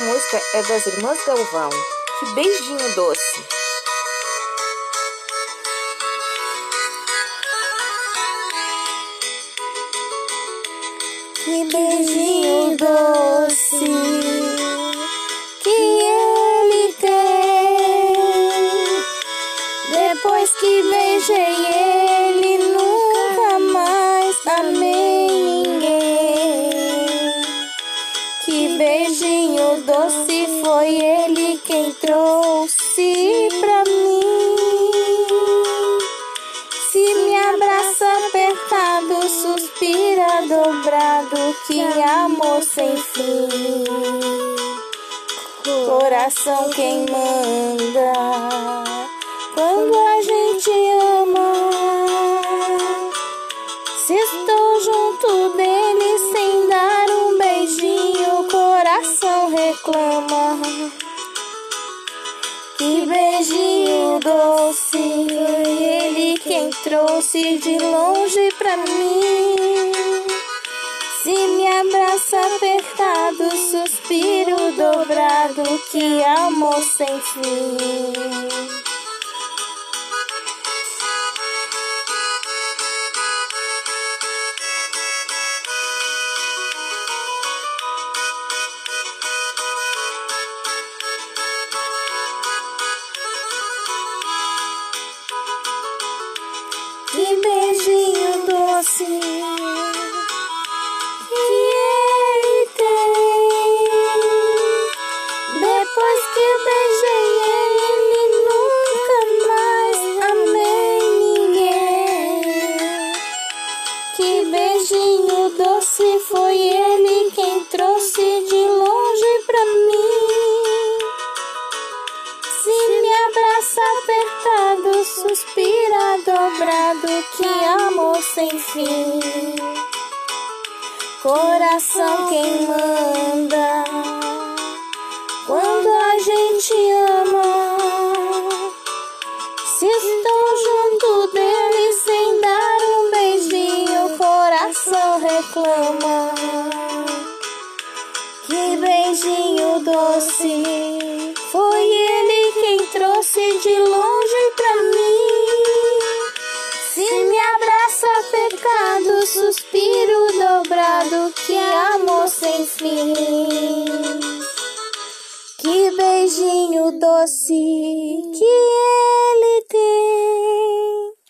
música é das Irmãs Galvão. Que beijinho doce. Que beijinho doce que ele tem. Depois que beijei foi ele quem trouxe pra mim. Se me abraça apertado, suspira dobrado, que amor sem fim. Coração quem manda quando a gente ama. Se estou junto dele reclama. Que beijinho doce, foi ele quem trouxe de longe pra mim. Se me abraça apertado, suspiro dobrado, que amor sem fim. Que beijinho doce que ele tem. Depois que beijei ele, nunca mais amei ninguém. Que beijinho doce foi ele quem trouxe de que amor sem fim. Coração quem manda quando a gente ama. Se estou junto dele sem dar um beijinho, o coração reclama. Que beijinho doce foi ele quem trouxe de suspiro dobrado, que amor sem fim. Que beijinho doce